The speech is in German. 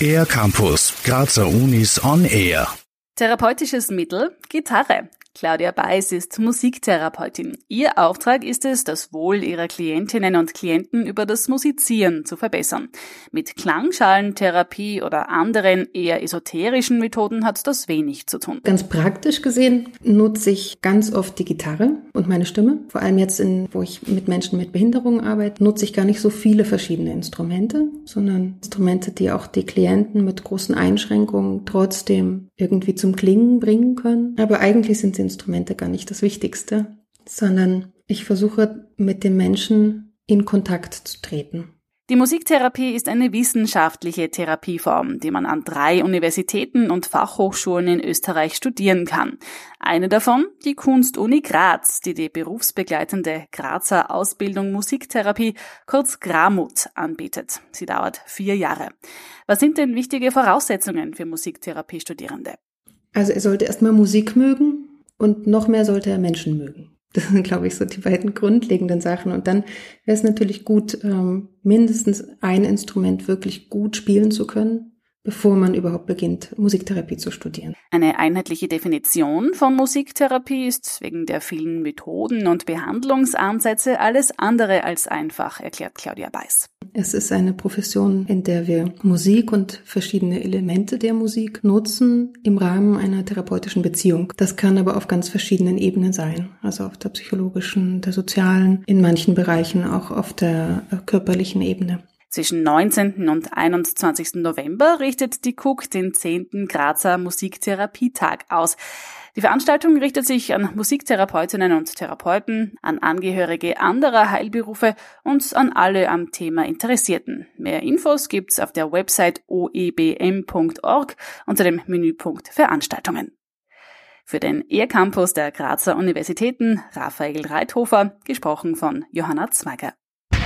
Air Campus, Grazer Unis on Air. Therapeutisches Mittel Gitarre. Claudia Beiß ist Musiktherapeutin. Ihr Auftrag ist es, das Wohl ihrer Klientinnen und Klienten über das Musizieren zu verbessern. Mit Klangschalentherapie oder anderen eher esoterischen Methoden hat das wenig zu tun. Ganz praktisch gesehen nutze ich ganz oft die Gitarre und meine Stimme. Vor allem jetzt, in, wo ich mit Menschen mit Behinderungen arbeite, nutze ich gar nicht so viele verschiedene Instrumente, sondern Instrumente, die auch die Klienten mit großen Einschränkungen trotzdem irgendwie zum Klingen bringen können. Aber eigentlich sind sie Instrumente gar nicht das Wichtigste, sondern ich versuche mit dem Menschen in Kontakt zu treten. Die Musiktherapie ist eine wissenschaftliche Therapieform, die man an drei Universitäten und Fachhochschulen in Österreich studieren kann. Eine davon, die Kunstuni Graz, die die berufsbegleitende Grazer Ausbildung Musiktherapie, kurz Gramut, anbietet. Sie dauert vier Jahre. Was sind denn wichtige Voraussetzungen für Musiktherapiestudierende? Also er sollte erstmal Musik mögen, und noch mehr sollte er Menschen mögen. Das sind, glaube ich, so die beiden grundlegenden Sachen. Und dann wäre es natürlich gut, ähm, mindestens ein Instrument wirklich gut spielen zu können bevor man überhaupt beginnt, Musiktherapie zu studieren. Eine einheitliche Definition von Musiktherapie ist wegen der vielen Methoden und Behandlungsansätze alles andere als einfach, erklärt Claudia Beiß. Es ist eine Profession, in der wir Musik und verschiedene Elemente der Musik nutzen im Rahmen einer therapeutischen Beziehung. Das kann aber auf ganz verschiedenen Ebenen sein, also auf der psychologischen, der sozialen, in manchen Bereichen auch auf der körperlichen Ebene. Zwischen 19. und 21. November richtet die Cook den 10. Grazer Musiktherapietag aus. Die Veranstaltung richtet sich an Musiktherapeutinnen und Therapeuten, an Angehörige anderer Heilberufe und an alle am Thema Interessierten. Mehr Infos gibt's auf der Website oebm.org unter dem Menüpunkt Veranstaltungen. Für den E-Campus der Grazer Universitäten Raphael Reithofer, gesprochen von Johanna Zweiger.